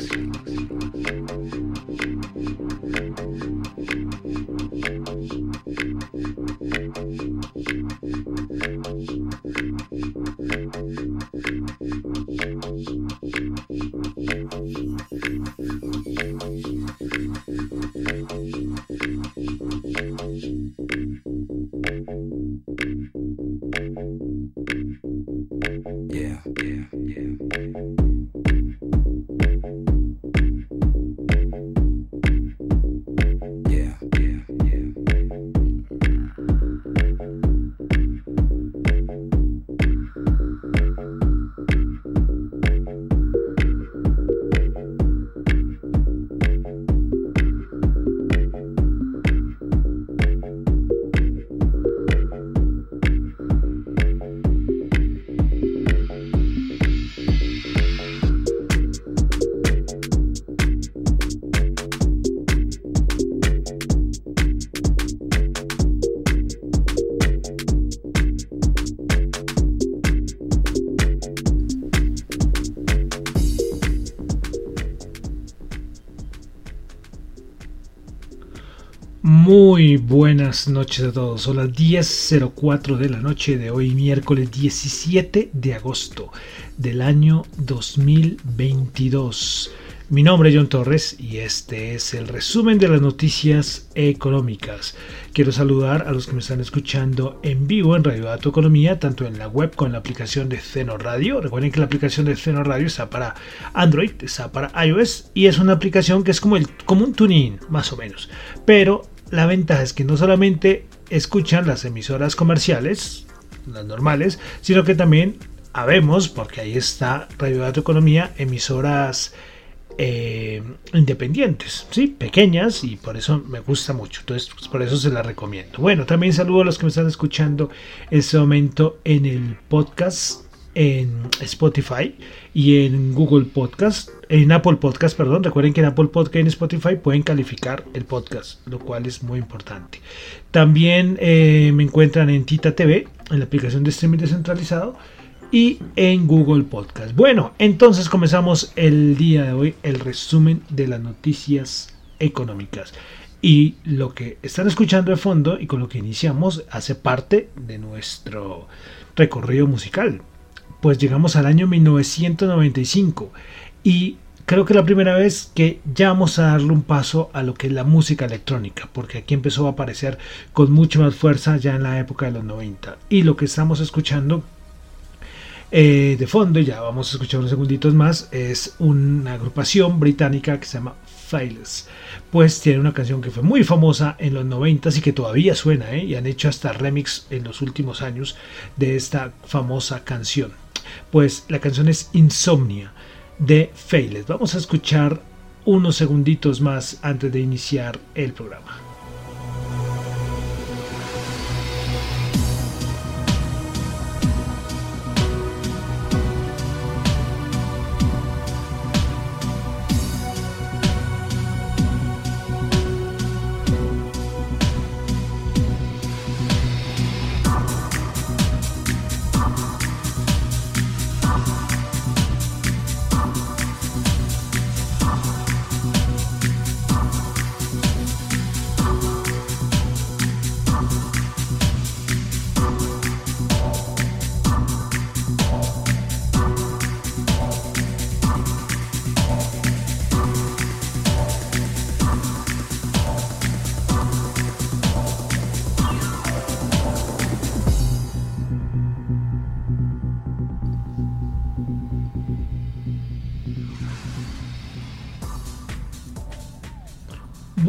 No Muy buenas noches a todos. Son las 10.04 de la noche de hoy, miércoles 17 de agosto del año 2022. Mi nombre es John Torres y este es el resumen de las noticias económicas. Quiero saludar a los que me están escuchando en vivo en Radio Dato Economía, tanto en la web como en la aplicación de Ceno Radio. Recuerden que la aplicación de Ceno Radio está para Android, está para iOS y es una aplicación que es como, el, como un tuning, más o menos. Pero la ventaja es que no solamente escuchan las emisoras comerciales, las normales, sino que también habemos, porque ahí está Radio Dato Economía, emisoras eh, independientes, ¿sí? pequeñas y por eso me gusta mucho. Entonces, pues, por eso se la recomiendo. Bueno, también saludo a los que me están escuchando en este momento en el podcast en Spotify y en Google Podcast, en Apple Podcast, perdón. Recuerden que en Apple Podcast y en Spotify pueden calificar el podcast, lo cual es muy importante. También eh, me encuentran en Tita TV, en la aplicación de streaming descentralizado y en Google Podcast. Bueno, entonces comenzamos el día de hoy el resumen de las noticias económicas. Y lo que están escuchando de fondo y con lo que iniciamos hace parte de nuestro recorrido musical. Pues llegamos al año 1995 y creo que la primera vez que ya vamos a darle un paso a lo que es la música electrónica, porque aquí empezó a aparecer con mucha más fuerza ya en la época de los 90. Y lo que estamos escuchando eh, de fondo, ya vamos a escuchar unos segunditos más, es una agrupación británica que se llama Failures. Pues tiene una canción que fue muy famosa en los 90 y que todavía suena, ¿eh? y han hecho hasta remix en los últimos años de esta famosa canción. Pues la canción es Insomnia de Failures. Vamos a escuchar unos segunditos más antes de iniciar el programa.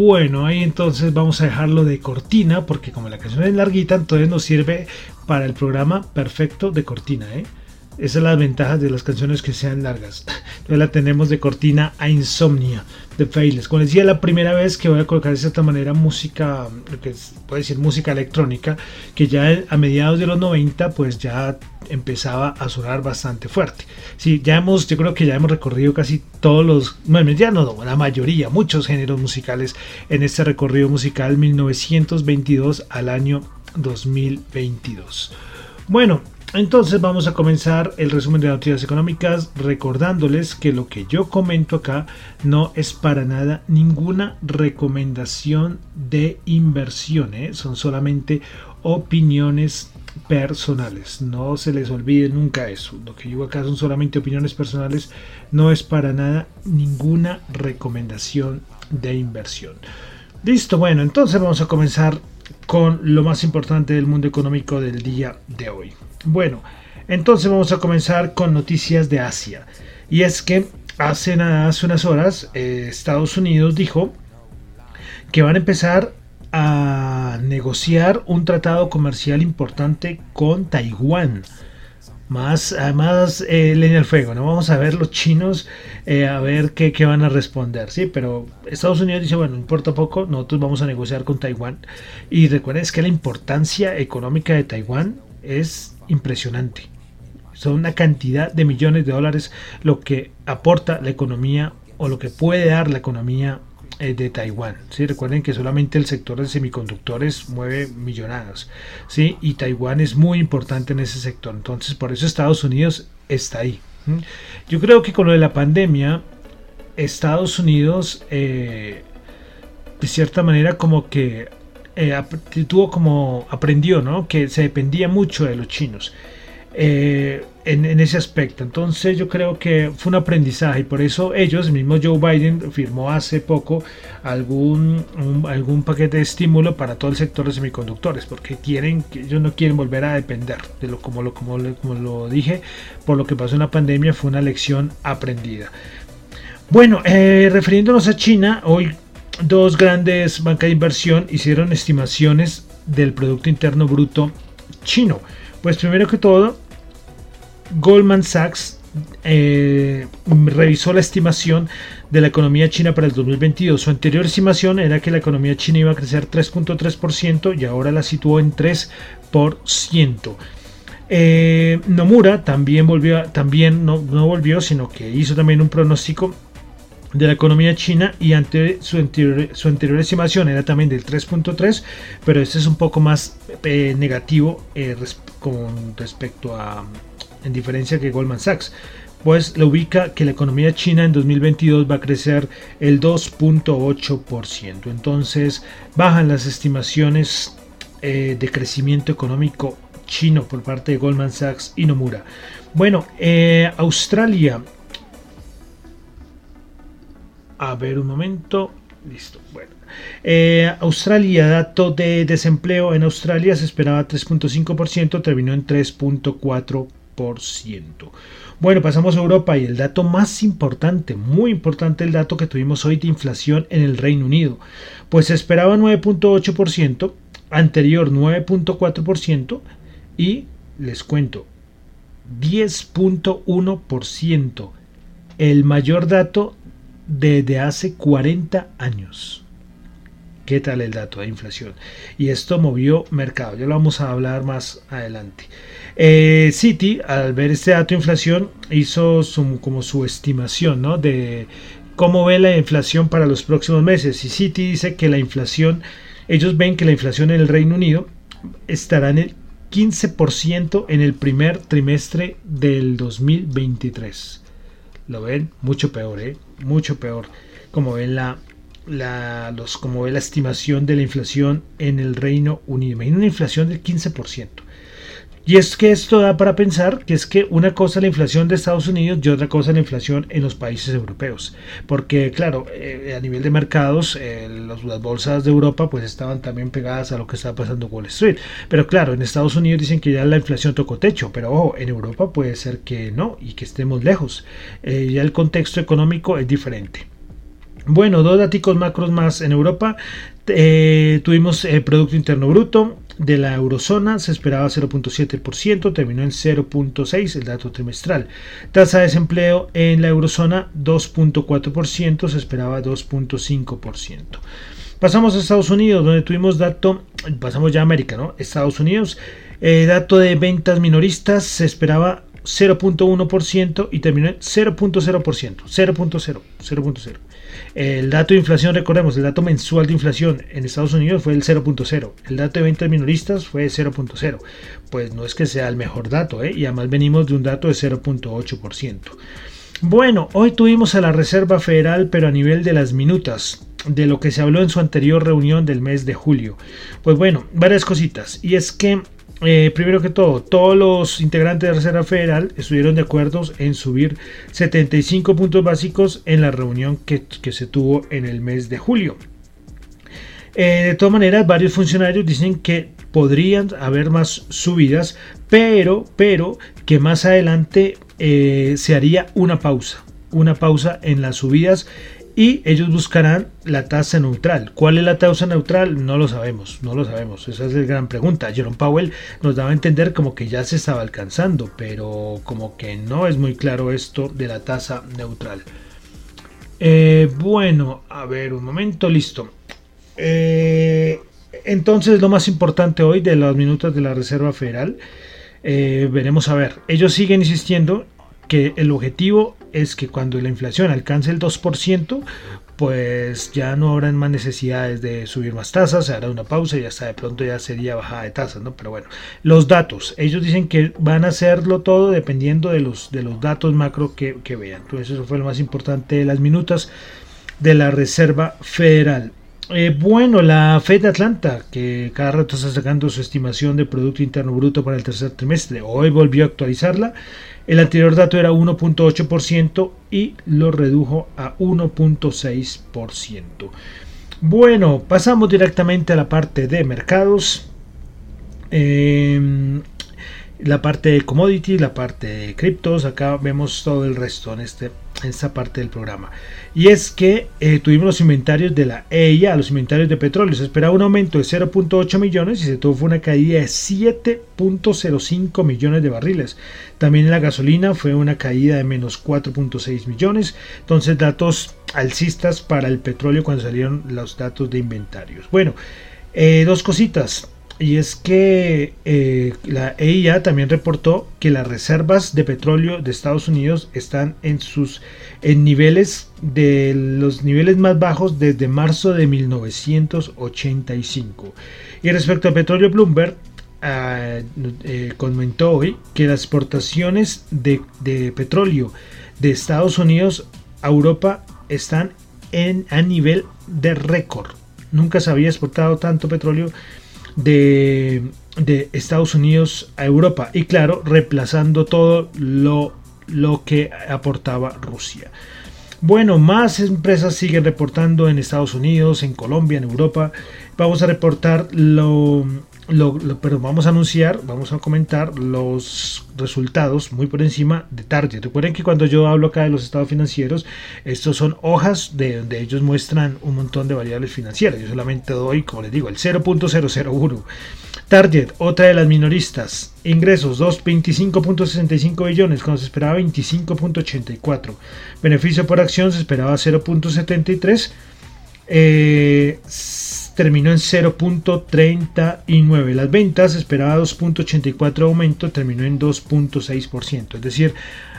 Bueno, ahí entonces vamos a dejarlo de cortina, porque como la canción es larguita, entonces nos sirve para el programa perfecto de cortina, ¿eh? Esa es la ventaja de las canciones que sean largas. Entonces la tenemos de cortina a Insomnia de Faithless. Como les decía, la primera vez que voy a colocar de cierta manera música, lo que puede decir música electrónica, que ya a mediados de los 90 pues ya empezaba a sonar bastante fuerte. Sí, ya hemos, yo creo que ya hemos recorrido casi todos los, bueno, ya no, la mayoría, muchos géneros musicales en este recorrido musical 1922 al año 2022. Bueno, entonces vamos a comenzar el resumen de noticias económicas recordándoles que lo que yo comento acá no es para nada ninguna recomendación de inversión, ¿eh? son solamente opiniones personales. No se les olvide nunca eso. Lo que digo acá son solamente opiniones personales, no es para nada ninguna recomendación de inversión. Listo, bueno, entonces vamos a comenzar con lo más importante del mundo económico del día de hoy. Bueno, entonces vamos a comenzar con noticias de Asia. Y es que hace, unas horas eh, Estados Unidos dijo que van a empezar a negociar un tratado comercial importante con Taiwán. Más, además, eh, leña al fuego, ¿no? Vamos a ver los chinos, eh, a ver qué, van a responder, ¿sí? Pero Estados Unidos dice, bueno, no importa poco, nosotros vamos a negociar con Taiwán. Y recuerden que la importancia económica de Taiwán es impresionante. Son una cantidad de millones de dólares lo que aporta la economía o lo que puede dar la economía eh, de Taiwán. ¿sí? Recuerden que solamente el sector de semiconductores mueve millonadas. ¿sí? Y Taiwán es muy importante en ese sector. Entonces, por eso Estados Unidos está ahí. Yo creo que con lo de la pandemia, Estados Unidos, eh, de cierta manera, como que eh, tuvo como aprendió, ¿no? Que se dependía mucho de los chinos. Eh, en, ese aspecto. Entonces yo creo que fue un aprendizaje y por eso ellos, el mismo Joe Biden firmó hace poco algún, algún paquete de estímulo para todo el sector de semiconductores, porque quieren, ellos no quieren volver a depender de lo como lo, como lo dije, por lo que pasó en la pandemia fue una lección aprendida. Bueno, eh, refiriéndonos a China, hoy dos grandes bancas de inversión hicieron estimaciones del Producto Interno Bruto chino. Pues primero que todo, Goldman Sachs eh, revisó la estimación de la economía china para el 2022. Su anterior estimación era que la economía china iba a crecer 3.3% y ahora la situó en 3%. Eh, Nomura también volvió, también no, no volvió, sino que hizo también un pronóstico de la economía china y ante su anterior, su anterior estimación era también del 3.3, pero este es un poco más eh, negativo eh, con respecto a, en diferencia que Goldman Sachs, pues lo ubica que la economía china en 2022 va a crecer el 2.8%. Entonces bajan las estimaciones eh, de crecimiento económico chino por parte de Goldman Sachs y Nomura. Bueno, Australia a ver un momento. Listo. Bueno. Eh, Australia, dato de desempleo en Australia se esperaba 3.5%, terminó en 3.4%. Bueno, pasamos a Europa y el dato más importante, muy importante el dato que tuvimos hoy de inflación en el Reino Unido. Pues se esperaba 9.8%, anterior 9.4% y les cuento 10.1%. El mayor dato desde hace 40 años. ¿Qué tal el dato de inflación? Y esto movió mercado. Ya lo vamos a hablar más adelante. Eh, Citi, al ver este dato de inflación, hizo como su estimación ¿no? de cómo ve la inflación para los próximos meses. Y Citi dice que la inflación, ellos ven que la inflación en el Reino Unido estará en el 15% en el primer trimestre del 2023 lo ven mucho peor, ¿eh? mucho peor. Como ven la, la, los, como ve la estimación de la inflación en el Reino Unido. Imagina una inflación del 15%. Y es que esto da para pensar que es que una cosa la inflación de Estados Unidos y otra cosa la inflación en los países europeos. Porque claro, eh, a nivel de mercados, eh, las bolsas de Europa pues estaban también pegadas a lo que estaba pasando en Wall Street. Pero claro, en Estados Unidos dicen que ya la inflación tocó techo, pero ojo, en Europa puede ser que no y que estemos lejos. Eh, ya el contexto económico es diferente. Bueno, dos datos macros más en Europa. Tuvimos el Producto Interno Bruto de la eurozona, se esperaba 0.7%, terminó en 0.6% el dato trimestral. Tasa de desempleo en la eurozona 2.4%, se esperaba 2.5%. Pasamos a Estados Unidos, donde tuvimos dato, pasamos ya a América, ¿no? Estados Unidos, eh, dato de ventas minoristas, se esperaba 0.1% y terminó en 0.0%, 0.0, 0.0. El dato de inflación, recordemos, el dato mensual de inflación en Estados Unidos fue el 0.0. El dato de ventas minoristas fue 0.0. Pues no es que sea el mejor dato, ¿eh? y además venimos de un dato de 0.8%. Bueno, hoy tuvimos a la Reserva Federal, pero a nivel de las minutas, de lo que se habló en su anterior reunión del mes de julio. Pues bueno, varias cositas. Y es que eh, primero que todo, todos los integrantes de la Reserva Federal estuvieron de acuerdo en subir 75 puntos básicos en la reunión que, se tuvo en el mes de julio. Eh, de todas maneras, varios funcionarios dicen que podrían haber más subidas, pero, pero que más adelante eh, se haría una pausa, una pausa en las subidas y ellos buscarán la tasa neutral. ¿Cuál es la tasa neutral? No lo sabemos, no lo sabemos. Esa es la gran pregunta. Jerome Powell nos daba a entender como que ya se estaba alcanzando, pero como que no es muy claro esto de la tasa neutral. Eh, bueno, a ver, un momento, listo. Eh, entonces, lo más importante hoy de los minutos de la Reserva Federal, eh, veremos a ver. Ellos siguen insistiendo que el objetivo es que cuando la inflación alcance el 2%, pues ya no habrán más necesidades de subir más tasas, se hará una pausa y hasta de pronto ya sería bajada de tasas, ¿no? Pero bueno, los datos, ellos dicen que van a hacerlo todo dependiendo de los, de los datos macro que, que vean. Entonces eso fue lo más importante de las minutas de la Reserva Federal. Eh, bueno, la Fed de Atlanta, que cada rato está sacando su estimación de Producto Interno Bruto para el tercer trimestre, hoy volvió a actualizarla el anterior dato era 1.8% y lo redujo a 1.6%. Bueno, pasamos directamente a la parte de mercados. Em, la parte de commodities, la parte de criptos, acá vemos todo el resto en, este, en esta parte del programa. Y es que eh, tuvimos los inventarios de la EIA, los inventarios de petróleo. Se esperaba un aumento de 0.8 millones y se tuvo una caída de 7.05 millones de barriles. También en la gasolina fue una caída de menos 4.6 millones. Entonces datos alcistas para el petróleo cuando salieron los datos de inventarios. Bueno, eh, dos cositas. Y es que eh, la EIA también reportó que las reservas de petróleo de Estados Unidos están en sus en niveles de los niveles más bajos desde marzo de 1985. Y respecto al petróleo Bloomberg, ah, eh, comentó hoy que las exportaciones de, de, petróleo de Estados Unidos a Europa están en, a nivel de récord. Nunca se había exportado tanto petróleo de, Estados Unidos a Europa y claro, reemplazando todo lo, lo que aportaba Rusia. Bueno, más empresas siguen reportando en Estados Unidos, en Colombia, en Europa. Vamos a reportar lo, pero vamos a anunciar, vamos a comentar los resultados muy por encima de Target. Recuerden que cuando yo hablo acá de los estados financieros, estos son hojas de donde ellos muestran un montón de variables financieras. Yo solamente doy, como les digo, el 0.001. Target, otra de las minoristas. Ingresos 225.65 billones, cuando se esperaba 25.84. Beneficio por acción se esperaba 0.73. Eh, terminó en 0.39. Las ventas esperaba 2.84 aumento, terminó en 2.6%. Es decir,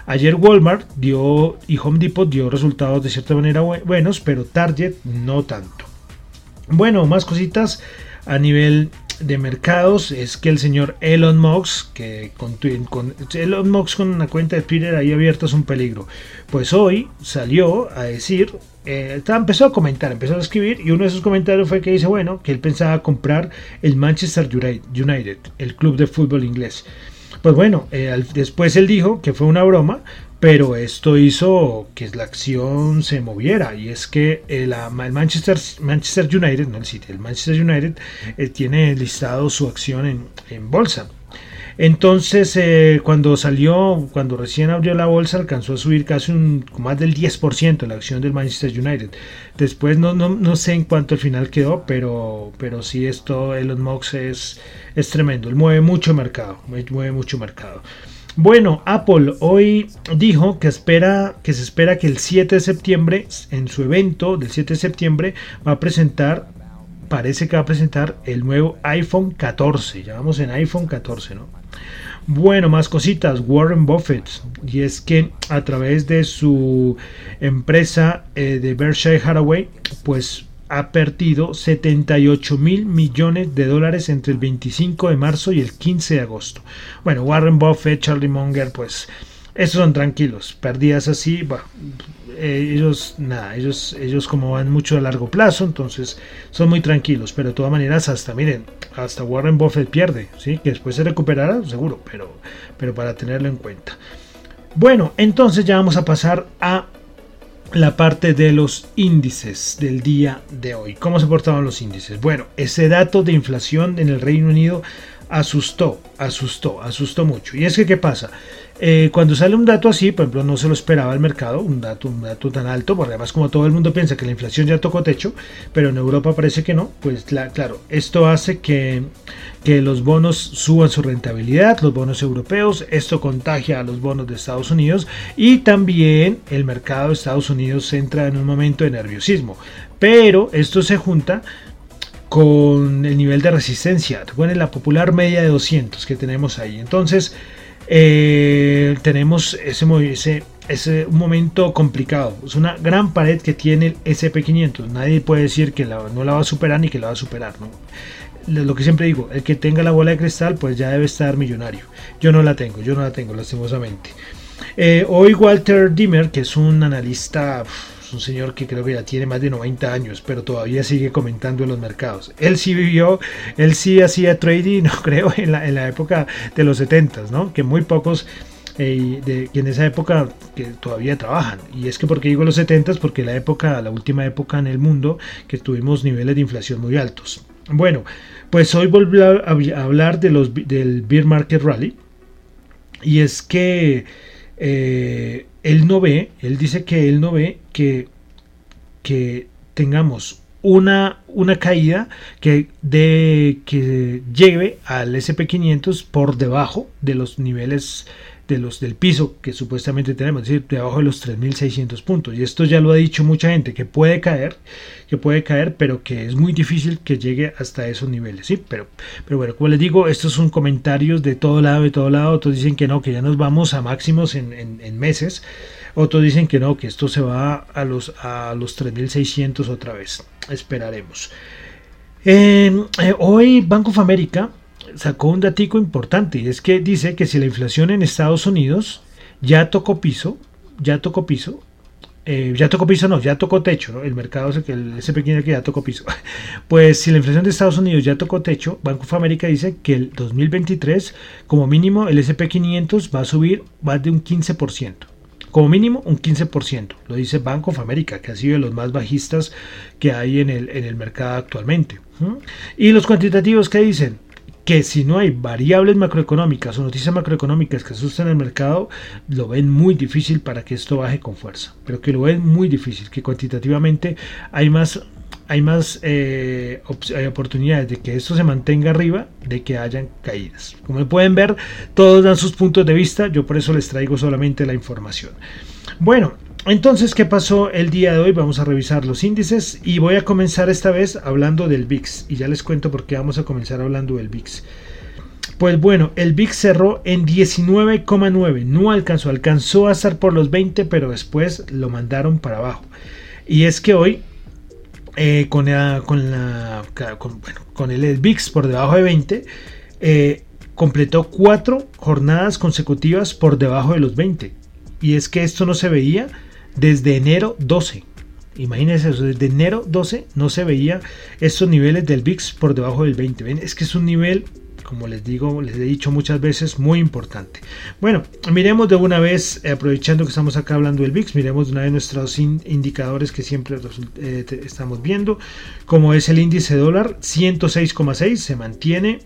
ayer Walmart dio y Home Depot dio resultados de cierta manera buenos, pero Target no tanto. Bueno, más cositas a nivel de mercados es que el señor Elon Musk, que con, con, Elon Musk con una cuenta de Twitter ahí abierta es un peligro, pues hoy salió a decir, eh, empezó a comentar, empezó a escribir y uno de sus comentarios fue que dice, bueno, que él pensaba comprar el Manchester United, el club de fútbol inglés. Pues bueno, eh, después él dijo que fue una broma, pero esto hizo que la acción se moviera y es que el, Manchester, United, no el City, el Manchester United eh, tiene listado su acción en, bolsa. Entonces, eh, cuando salió, cuando recién abrió la bolsa, alcanzó a subir casi un, más del 10% la acción del Manchester United. Después, no, sé en cuánto al final quedó, pero, pero sí, esto, Elon Musk es, es tremendo. Él mueve mucho mercado, mueve mucho mercado. Bueno, Apple hoy dijo que espera que se espera que el 7 de septiembre, en su evento del 7 de septiembre, va a presentar, parece que va a presentar el nuevo iPhone 14. Ya vamos en iPhone 14, ¿no? Bueno, más cositas. Warren Buffett. Y es que a través de su empresa eh, de Berkshire Hathaway, pues ha perdido 78 mil millones de dólares entre el 25 de marzo y el 15 de agosto. Bueno, Warren Buffett, Charlie Munger, pues esos son tranquilos. Pérdidas así, eh, ellos, nada, ellos, ellos como van mucho a largo plazo, entonces son muy tranquilos. Pero de todas maneras, hasta miren, hasta Warren Buffett pierde, ¿sí? Que después se recuperará, seguro, pero, pero para tenerlo en cuenta. Bueno, entonces ya vamos a pasar a la parte de los índices del día de hoy. ¿Cómo se portaban los índices? Bueno, ese dato de inflación en el Reino Unido asustó, asustó, asustó mucho. Y es que, ¿qué pasa? Eh, cuando sale un dato así, por ejemplo, no se lo esperaba el mercado, un dato, un dato tan alto, porque además como todo el mundo piensa que la inflación ya tocó techo, pero en Europa parece que no, pues claro, esto hace que, que los bonos suban su rentabilidad, los bonos europeos, esto contagia a los bonos de Estados Unidos y también el mercado de Estados Unidos entra en un momento de nerviosismo, pero esto se junta con el nivel de resistencia, recuerden la popular media de 200 que tenemos ahí, entonces eh, tenemos ese, ese, ese un momento complicado. Es una gran pared que tiene el SP500. Nadie puede decir que no la va a superar ni que la va a superar. Lo que siempre digo, el que tenga la bola de cristal, pues ya debe estar millonario. Yo no la tengo, yo no la tengo, lastimosamente. Eh, hoy Walter Dimmer, que es un analista un señor que creo que ya tiene más de 90 años, pero todavía sigue comentando en los mercados. Él sí vivió, él sí hacía trading, no creo, en la, en la época de los 70, ¿no? Que muy pocos eh, de, en esa época que todavía trabajan. Y es que porque digo los 70 porque la época, la última época en el mundo que tuvimos niveles de inflación muy altos. Bueno, pues hoy volví a, hablar de los, del Beer Market Rally. Y es que eh, él no ve, él dice que él no ve que, que tengamos una, una caída que, de, que lleve al SP500 por debajo de los niveles de los del piso que supuestamente tenemos, es decir, debajo de los 3.600 puntos. Y esto ya lo ha dicho mucha gente, que puede caer, que puede caer, pero que es muy difícil que llegue hasta esos niveles. Sí, pero, pero bueno, como les digo, estos son comentarios de todo lado, de todo lado. Otros dicen que no, que ya nos vamos a máximos en, en, meses. Otros dicen que no, que esto se va a los, a los 3.600 otra vez. Esperaremos. Eh, hoy Banco of America sacó un datico importante y es que dice que si la inflación en Estados Unidos ya tocó piso, ya tocó piso, eh, ya tocó piso, no, ya tocó techo, el mercado es el, ese pequeño que ya tocó piso. Pues si la inflación de Estados Unidos ya tocó techo, Banco of America dice que el 2023, como mínimo, el SP500 va a subir más de un 15%. Como mínimo un 15%, lo dice Banco of America, que ha sido de los más bajistas que hay en el, en el mercado actualmente. Y los cuantitativos que dicen, que si no hay variables macroeconómicas o noticias macroeconómicas que asusten el mercado, lo ven muy difícil para que esto baje con fuerza. Pero que lo ven muy difícil, que cuantitativamente hay más, hay más eh, hay oportunidades de que esto se mantenga arriba de que hayan caídas. Como pueden ver, todos dan sus puntos de vista, yo por eso les traigo solamente la información. Bueno, entonces, ¿qué pasó el día de hoy? Vamos a revisar los índices y voy a comenzar esta vez hablando del VIX. Y ya les cuento por qué vamos a comenzar hablando del VIX. Pues bueno, el VIX cerró en 19,9. No alcanzó, alcanzó a estar por los 20, pero después lo mandaron para abajo. Y es que hoy, eh, con, la, con, el, VIX por debajo de 20, eh, completó cuatro jornadas consecutivas por debajo de los 20. Y es que esto no se veía desde enero 12. Imagínense eso, desde enero 12 no se veía estos niveles del VIX por debajo del 20. ¿Ven? Es que es un nivel, como les digo, les he dicho muchas veces, muy importante. Bueno, miremos de una vez, aprovechando que estamos acá hablando del VIX, miremos de una vez nuestros indicadores que siempre eh, estamos viendo, como es el índice dólar 106,6, se mantiene,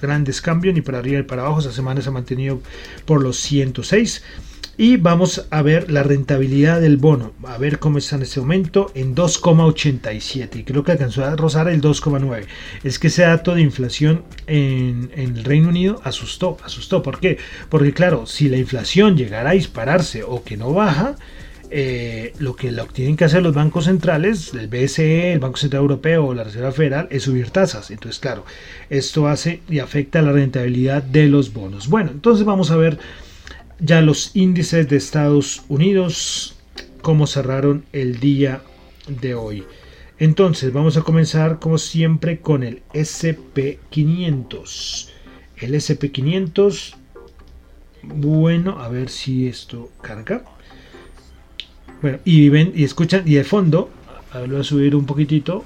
grandes cambios ni para arriba ni para abajo. Esta semana se ha mantenido por los 106. Y vamos a ver la rentabilidad del bono, a ver cómo está en este momento en 2,87 y creo que alcanzó a rozar el 2,9. Es que ese dato de inflación en, el Reino Unido asustó, asustó. ¿Por qué? Porque claro, si la inflación llegara a dispararse o que no baja, eh, lo que tienen que hacer los bancos centrales, el BCE, el Banco Central Europeo la Reserva Federal, es subir tasas. Entonces, claro, esto hace y afecta la rentabilidad de los bonos. Bueno, entonces vamos a ver ya los índices de Estados Unidos, cómo cerraron el día de hoy. Entonces vamos a comenzar como siempre con el SP500. El SP500, bueno, a ver si esto carga. Bueno, y ven y escuchan, y de fondo, a voy a subir un poquitito,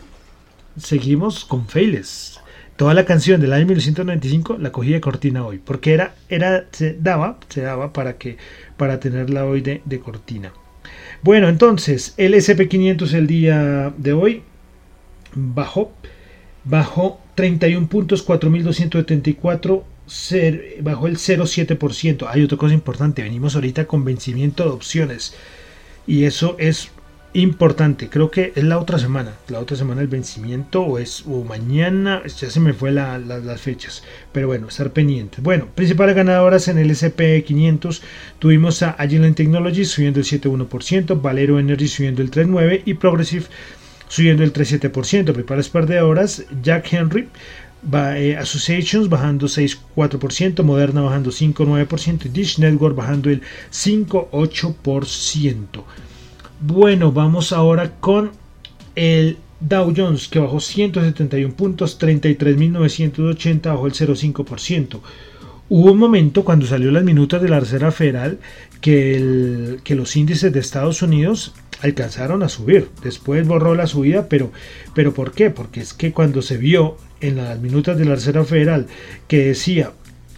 seguimos con Failes toda la canción del año 1995 la cogí de cortina hoy, porque era, era, se daba, se daba para que, para tenerla hoy de, cortina. Bueno, entonces, el SP500 el día de hoy bajó, bajó 31 puntos, 4274, bajó el 0,7%. Hay otra cosa importante, venimos ahorita con vencimiento de opciones y eso es importante. Creo que es la otra semana. La otra semana el vencimiento o es o mañana. Ya se me fue las fechas. Pero bueno, estar pendientes. Bueno, principales ganadoras en el SP500 tuvimos a Agilent Technologies subiendo el 7,1%, Valero Energy subiendo el 3,9% y Progressive subiendo el 3,7%. Principales perdedoras, Jack Henry eh, Associations bajando 6,4%, Moderna bajando 5,9% y Dish Network bajando el 5,8%. Bueno, vamos ahora con el Dow Jones que bajó 171 puntos, 33.980 bajó el 0,5%. Hubo un momento cuando salió las minutas de la Reserva Federal que, los índices de Estados Unidos alcanzaron a subir. Después borró la subida, pero, pero ¿por qué? Porque es que cuando se vio en las minutas de la Reserva Federal que decía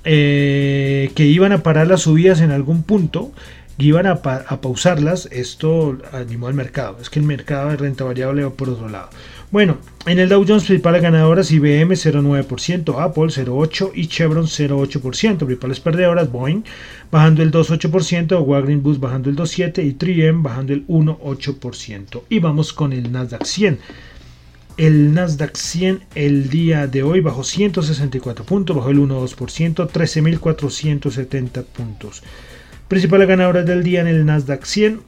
eh, que iban a parar las subidas en algún punto, iban a, pausarlas, esto animó al mercado. Es que el mercado de renta variable va por otro lado. Bueno, en el Dow Jones principales ganadoras IBM 0,9%, Apple 0,8% y Chevron 0,8%. Principales perdedoras Boeing bajando el 2,8%, Wagner Bus bajando el 2,7% y 3M bajando el 1,8%. Y vamos con el Nasdaq 100. El Nasdaq 100 el día de hoy bajó 164 puntos, bajó el 1,2%, 13.470 puntos. Principales ganadoras del día en el Nasdaq 100.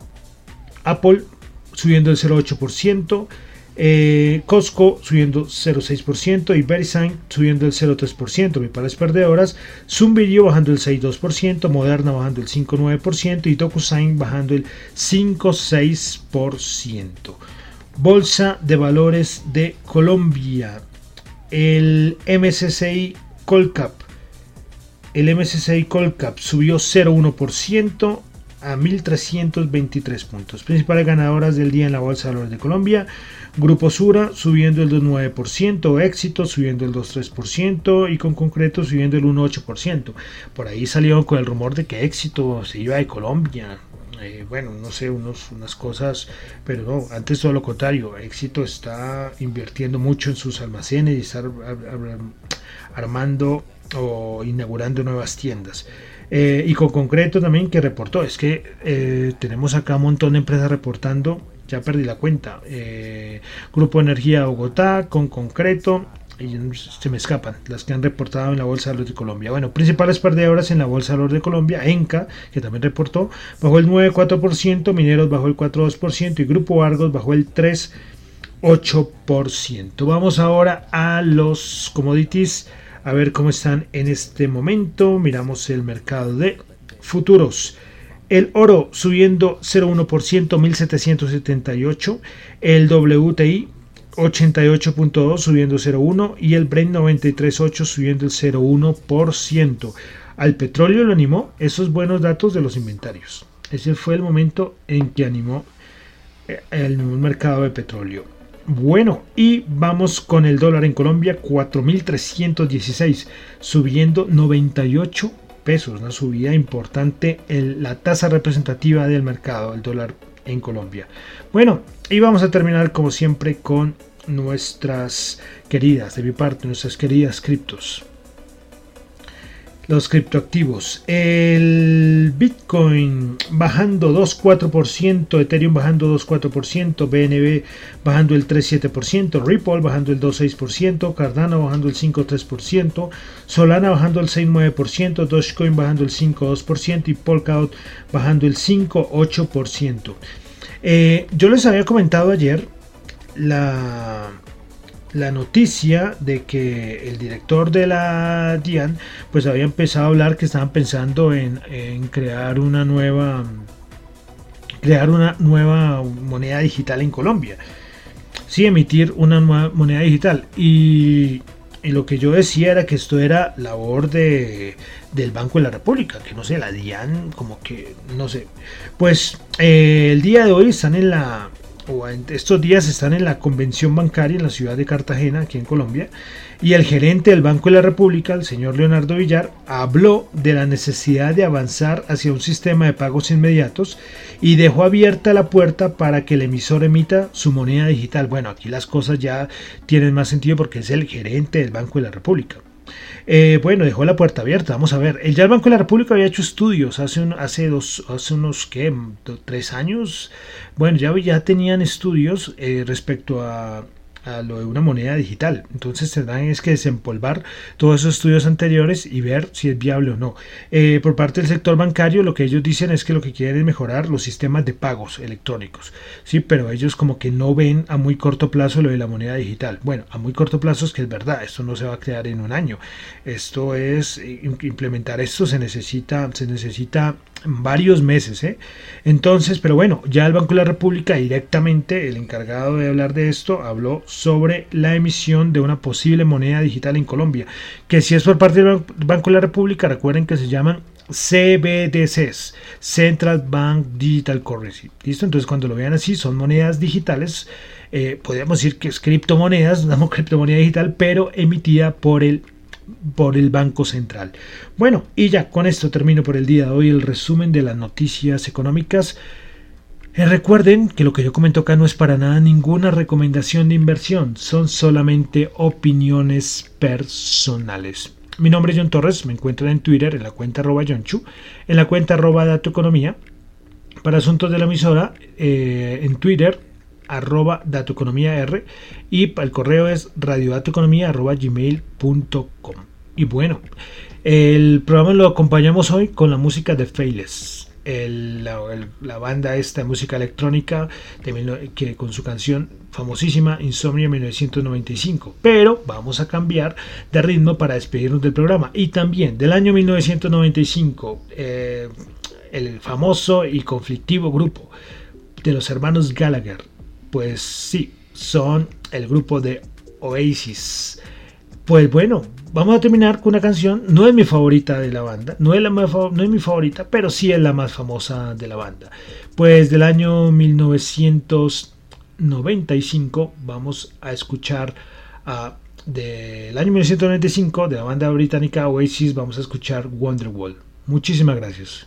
Apple subiendo el 0,8%. Eh, Costco subiendo 0,6% y VeriSign subiendo el 0,3%. Principales perdedoras, Zoom Video bajando el 6,2%, Moderna bajando el 5,9% y DocuSign bajando el 5,6%. Bolsa de Valores de Colombia. El MSCI Colcap el MSCI Colcap subió 0,1% a 1.323 puntos. Principales ganadoras del día en la Bolsa de Valores de Colombia. Grupo Sura subiendo el 2,9%, Éxito subiendo el 2,3% y con concreto subiendo el 1,8%. Por ahí salió con el rumor de que Éxito se iba de Colombia. Eh, bueno, no sé, unas cosas, pero no, antes todo lo contrario, Éxito está invirtiendo mucho en sus almacenes y está armando o inaugurando nuevas tiendas. Eh, y con concreto también que reportó, es que eh, tenemos acá un montón de empresas reportando, ya perdí la cuenta, eh, Grupo Energía Bogotá, con concreto, y se me escapan, las que han reportado en la Bolsa de Valores de Colombia. Bueno, principales perdedoras en la Bolsa de Valores de Colombia, Enca, que también reportó, bajó el 9,4%, Mineros bajó el 4,2% y Grupo Argos bajó el 3,8%. Vamos ahora a los commodities a ver cómo están en este momento. Miramos el mercado de futuros. El oro subiendo 0,1%, 1778. El WTI 88.2 subiendo 0,1 y el Brent 93.8 subiendo el 0,1%. Al petróleo lo animó esos buenos datos de los inventarios. Ese fue el momento en que animó eh, el mercado de petróleo. Bueno, y vamos con el dólar en Colombia, 4.316, subiendo 98 pesos, una subida importante en la tasa representativa del mercado, el dólar en Colombia. Bueno, y vamos a terminar como siempre con nuestras queridas, de mi parte, nuestras queridas criptos. Los criptoactivos. El Bitcoin bajando 2,4%, Ethereum bajando 2,4%, BNB bajando el 3,7%, Ripple bajando el 2,6%, Cardano bajando el 5,3%, Solana bajando el 6,9%, Dogecoin bajando el 5,2% y Polkadot bajando el 5,8%. Eh, yo les había comentado ayer la la noticia de que el director de la DIAN pues había empezado a hablar que estaban pensando en, crear una nueva crear una nueva moneda digital en Colombia. Sí, emitir una nueva moneda digital. Y, lo que yo decía era que esto era labor de, del Banco de la República, que no sé, la DIAN, como que, no sé. Pues eh, el día de hoy están en la, estos días están en la convención bancaria en la ciudad de Cartagena, aquí en Colombia, y el gerente del Banco de la República, el señor Leonardo Villar, habló de la necesidad de avanzar hacia un sistema de pagos inmediatos y dejó abierta la puerta para que el emisor emita su moneda digital. Bueno, aquí las cosas ya tienen más sentido porque es el gerente del Banco de la República. Eh, bueno, dejó la puerta abierta. Vamos a ver. El ya el Banco de la República había hecho estudios hace, hace, dos, hace unos, ¿qué? ¿Tres años? Bueno, ya, ya tenían estudios eh, respecto a lo de una moneda digital. Entonces tendrán es que desempolvar todos esos estudios anteriores y ver si es viable o no. Eh, por parte del sector bancario lo que ellos dicen es que lo que quieren es mejorar los sistemas de pagos electrónicos. Sí, pero ellos como que no ven a muy corto plazo lo de la moneda digital. Bueno, a muy corto plazo es que es verdad, esto no se va a crear en un año. Esto es implementar esto se necesita se necesita varios meses. ¿eh? Entonces, pero bueno, ya el Banco de la República directamente, el encargado de hablar de esto, habló sobre la emisión de una posible moneda digital en Colombia, que si es por parte del Banco de la República, recuerden que se llaman CBDCs, Central Bank Digital Currency. ¿Listo? Entonces, cuando lo vean así, son monedas digitales. Eh, podríamos decir que es criptomonedas, damos criptomoneda digital, pero emitida por el por el Banco Central. Bueno, y ya con esto termino por el día de hoy el resumen de las noticias económicas. Eh, recuerden que lo que yo comento acá no es para nada ninguna recomendación de inversión, son solamente opiniones personales. Mi nombre es John Torres, me encuentran en Twitter en la cuenta arroba Chu, en la cuenta arroba Dato Economía. Para asuntos de la emisora, eh, en Twitter arroba datoeconomía R y el correo es radiodatoeconomía arroba gmail.com. Y bueno, el programa lo acompañamos hoy con la música de Fayless. la, banda esta música electrónica que con su canción famosísima Insomnia 1995 pero vamos a cambiar de ritmo para despedirnos del programa y también del año 1995 eh, el famoso y conflictivo grupo de los hermanos Gallagher pues sí, son el grupo de Oasis. Pues bueno, vamos a terminar con una canción, no es mi favorita de la banda, no es, la no es mi favorita, pero sí es la más famosa de la banda. Pues del año 1995 vamos a escuchar del año 1995 de la banda británica Oasis, vamos a escuchar Wonderwall. Muchísimas gracias.